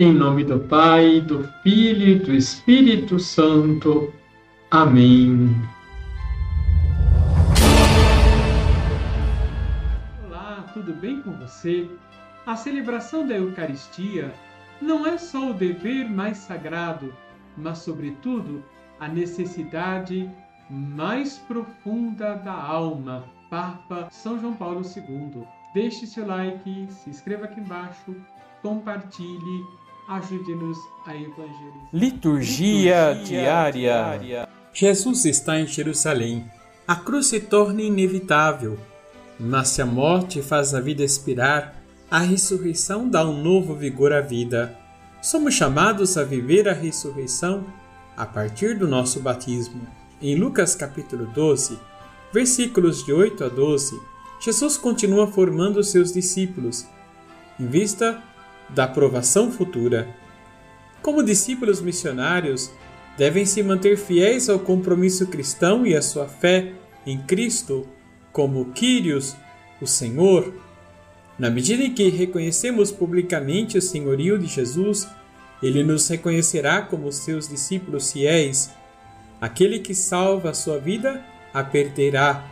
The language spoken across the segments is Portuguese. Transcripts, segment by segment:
Em nome do Pai, do Filho e do Espírito Santo. Amém. Olá, tudo bem com você? A celebração da Eucaristia não é só o dever mais sagrado, mas, sobretudo, a necessidade mais profunda da alma. Papa São João Paulo II. Deixe seu like, se inscreva aqui embaixo, compartilhe Ajude-nos a evangelizar. Liturgia, Liturgia diária. diária. Jesus está em Jerusalém. A cruz se torna inevitável, mas se a morte faz a vida expirar, a ressurreição dá um novo vigor à vida. Somos chamados a viver a ressurreição a partir do nosso batismo. Em Lucas capítulo 12, versículos de 8 a 12, Jesus continua formando seus discípulos, em vista da aprovação futura. Como discípulos missionários, devem se manter fiéis ao compromisso cristão e à sua fé em Cristo como Quírios, o Senhor. Na medida em que reconhecemos publicamente o senhorio de Jesus, ele nos reconhecerá como seus discípulos fiéis. Aquele que salva a sua vida a perderá,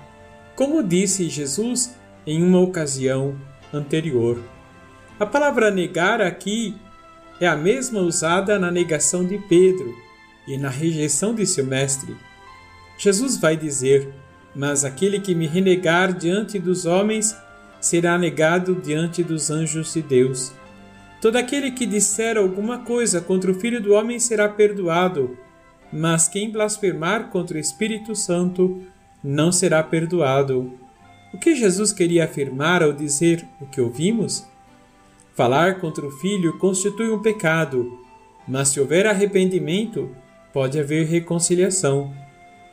como disse Jesus em uma ocasião anterior. A palavra negar aqui é a mesma usada na negação de Pedro e na rejeição de seu mestre. Jesus vai dizer: Mas aquele que me renegar diante dos homens será negado diante dos anjos de Deus. Todo aquele que disser alguma coisa contra o Filho do Homem será perdoado, mas quem blasfemar contra o Espírito Santo não será perdoado. O que Jesus queria afirmar ao dizer o que ouvimos? Falar contra o filho constitui um pecado, mas se houver arrependimento, pode haver reconciliação.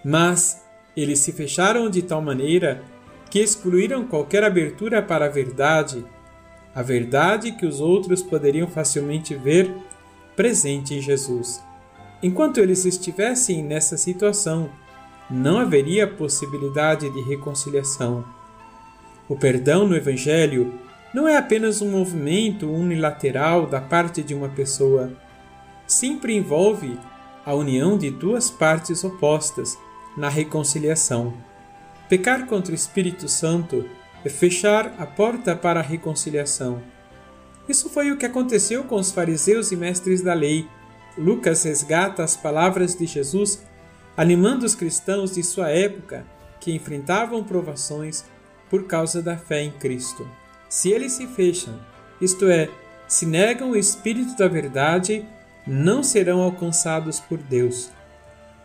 Mas eles se fecharam de tal maneira que excluíram qualquer abertura para a verdade, a verdade que os outros poderiam facilmente ver presente em Jesus. Enquanto eles estivessem nessa situação, não haveria possibilidade de reconciliação. O perdão no Evangelho não é apenas um movimento unilateral da parte de uma pessoa. Sempre envolve a união de duas partes opostas na reconciliação. Pecar contra o Espírito Santo é fechar a porta para a reconciliação. Isso foi o que aconteceu com os fariseus e mestres da lei. Lucas resgata as palavras de Jesus, animando os cristãos de sua época que enfrentavam provações por causa da fé em Cristo. Se eles se fecham, isto é, se negam o Espírito da Verdade, não serão alcançados por Deus.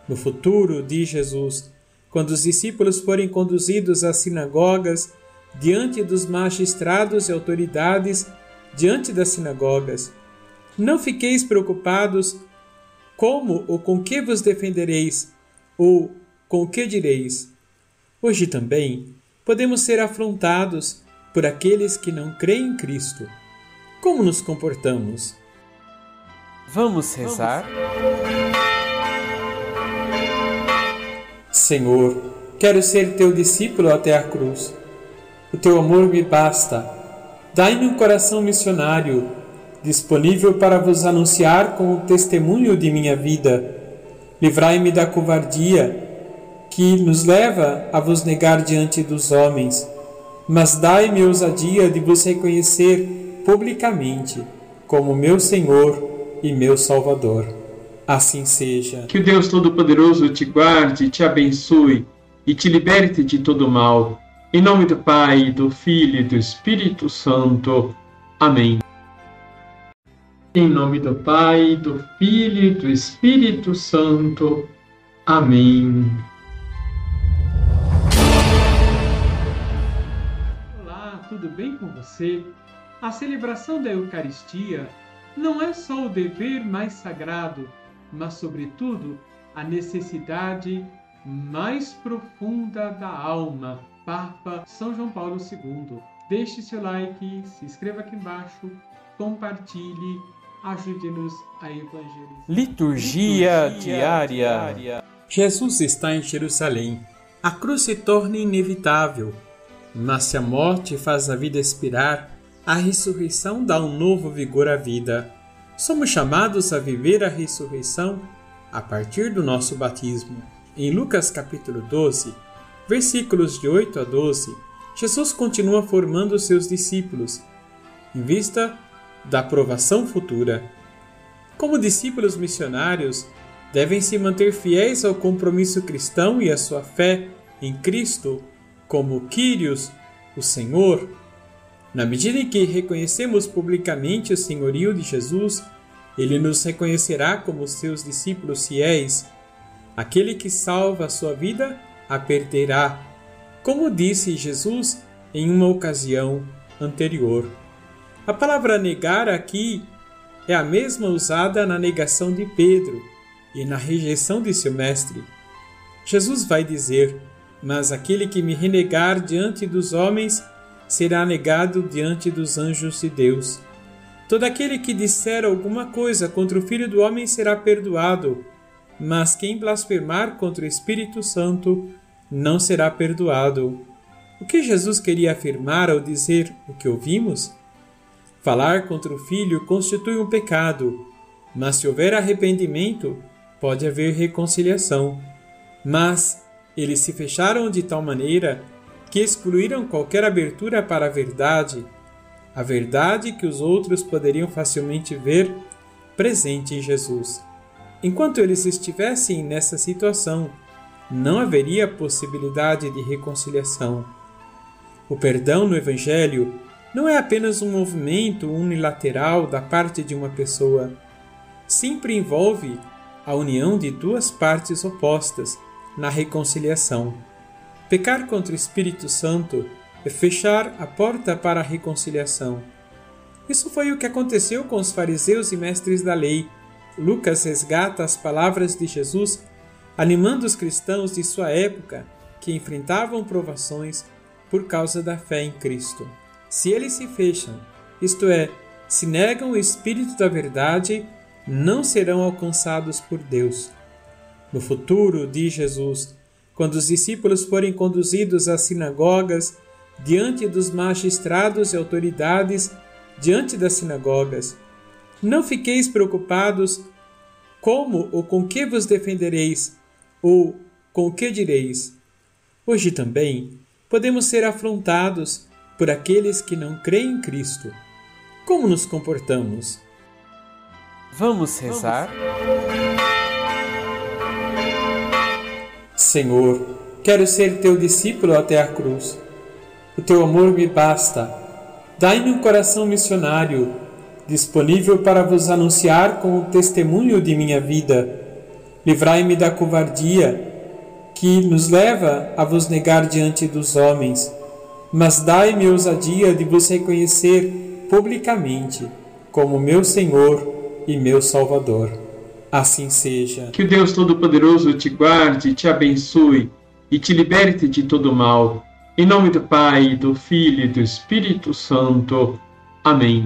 No futuro, diz Jesus, quando os discípulos forem conduzidos às sinagogas, diante dos magistrados e autoridades, diante das sinagogas, não fiqueis preocupados como ou com que vos defendereis, ou com o que direis. Hoje também podemos ser afrontados por aqueles que não creem em Cristo. Como nos comportamos? Vamos rezar? Senhor, quero ser teu discípulo até a cruz. O teu amor me basta. Dai-me um coração missionário, disponível para vos anunciar com o testemunho de minha vida. Livrai-me da covardia que nos leva a vos negar diante dos homens mas dai-me ousadia de vos reconhecer publicamente como meu Senhor e meu Salvador. Assim seja. Que o Deus Todo-Poderoso te guarde, te abençoe e te liberte de todo mal. Em nome do Pai, do Filho e do Espírito Santo. Amém. Em nome do Pai, do Filho e do Espírito Santo. Amém. Tudo bem com você? A celebração da Eucaristia não é só o dever mais sagrado, mas, sobretudo, a necessidade mais profunda da alma. Papa São João Paulo II. Deixe seu like, se inscreva aqui embaixo, compartilhe, ajude-nos a evangelizar. Liturgia, Liturgia diária. diária. Jesus está em Jerusalém. A cruz se torna inevitável mas se a morte faz a vida expirar, a ressurreição dá um novo vigor à vida. somos chamados a viver a ressurreição a partir do nosso batismo. Em Lucas capítulo 12, versículos de 8 a 12, Jesus continua formando seus discípulos em vista da aprovação futura. Como discípulos missionários, devem se manter fiéis ao compromisso cristão e à sua fé em Cristo como Quírios, o Senhor. Na medida em que reconhecemos publicamente o senhorio de Jesus, ele nos reconhecerá como seus discípulos fiéis. Aquele que salva a sua vida a perderá, como disse Jesus em uma ocasião anterior. A palavra negar aqui é a mesma usada na negação de Pedro e na rejeição de seu mestre. Jesus vai dizer: Mas aquele que me renegar diante dos homens será negado diante dos anjos de Deus. Todo aquele que disser alguma coisa contra o Filho do Homem será perdoado, mas quem blasfemar contra o Espírito Santo não será perdoado. O que Jesus queria afirmar ao dizer o que ouvimos? Falar contra o Filho constitui um pecado, mas se houver arrependimento, pode haver reconciliação. Mas eles se fecharam de tal maneira que excluíram qualquer abertura para a verdade, a verdade que os outros poderiam facilmente ver presente em Jesus. Enquanto eles estivessem nessa situação, não haveria possibilidade de reconciliação. O perdão no Evangelho não é apenas um movimento unilateral da parte de uma pessoa. Sempre envolve a união de duas partes opostas na reconciliação. Pecar contra o Espírito Santo é fechar a porta para a reconciliação. Isso foi o que aconteceu com os fariseus e mestres da lei. Lucas resgata as palavras de Jesus, animando os cristãos de sua época que enfrentavam provações por causa da fé em Cristo. Se eles se fecham, isto é, se negam o Espírito da verdade não serão alcançados por Deus. No futuro, diz Jesus, quando os discípulos forem conduzidos às sinagogas, diante dos magistrados e autoridades, diante das sinagogas, não fiqueis preocupados como ou com que vos defendereis, ou com o que direis. Hoje também podemos ser afrontados por aqueles que não creem em Cristo. Como nos comportamos? Vamos rezar? Senhor, quero ser teu discípulo até a cruz. O teu amor me basta. Dai-me um coração missionário, disponível para vos anunciar com o testemunho de minha vida. Livrai-me da covardia que nos leva a vos negar diante dos homens, mas dai-me ousadia de vos reconhecer publicamente como meu Senhor e meu Salvador. Assim seja. Que o Deus Todo-Poderoso te guarde, te abençoe e te liberte de todo mal. Em nome do Pai, do Filho e do Espírito Santo. Amém.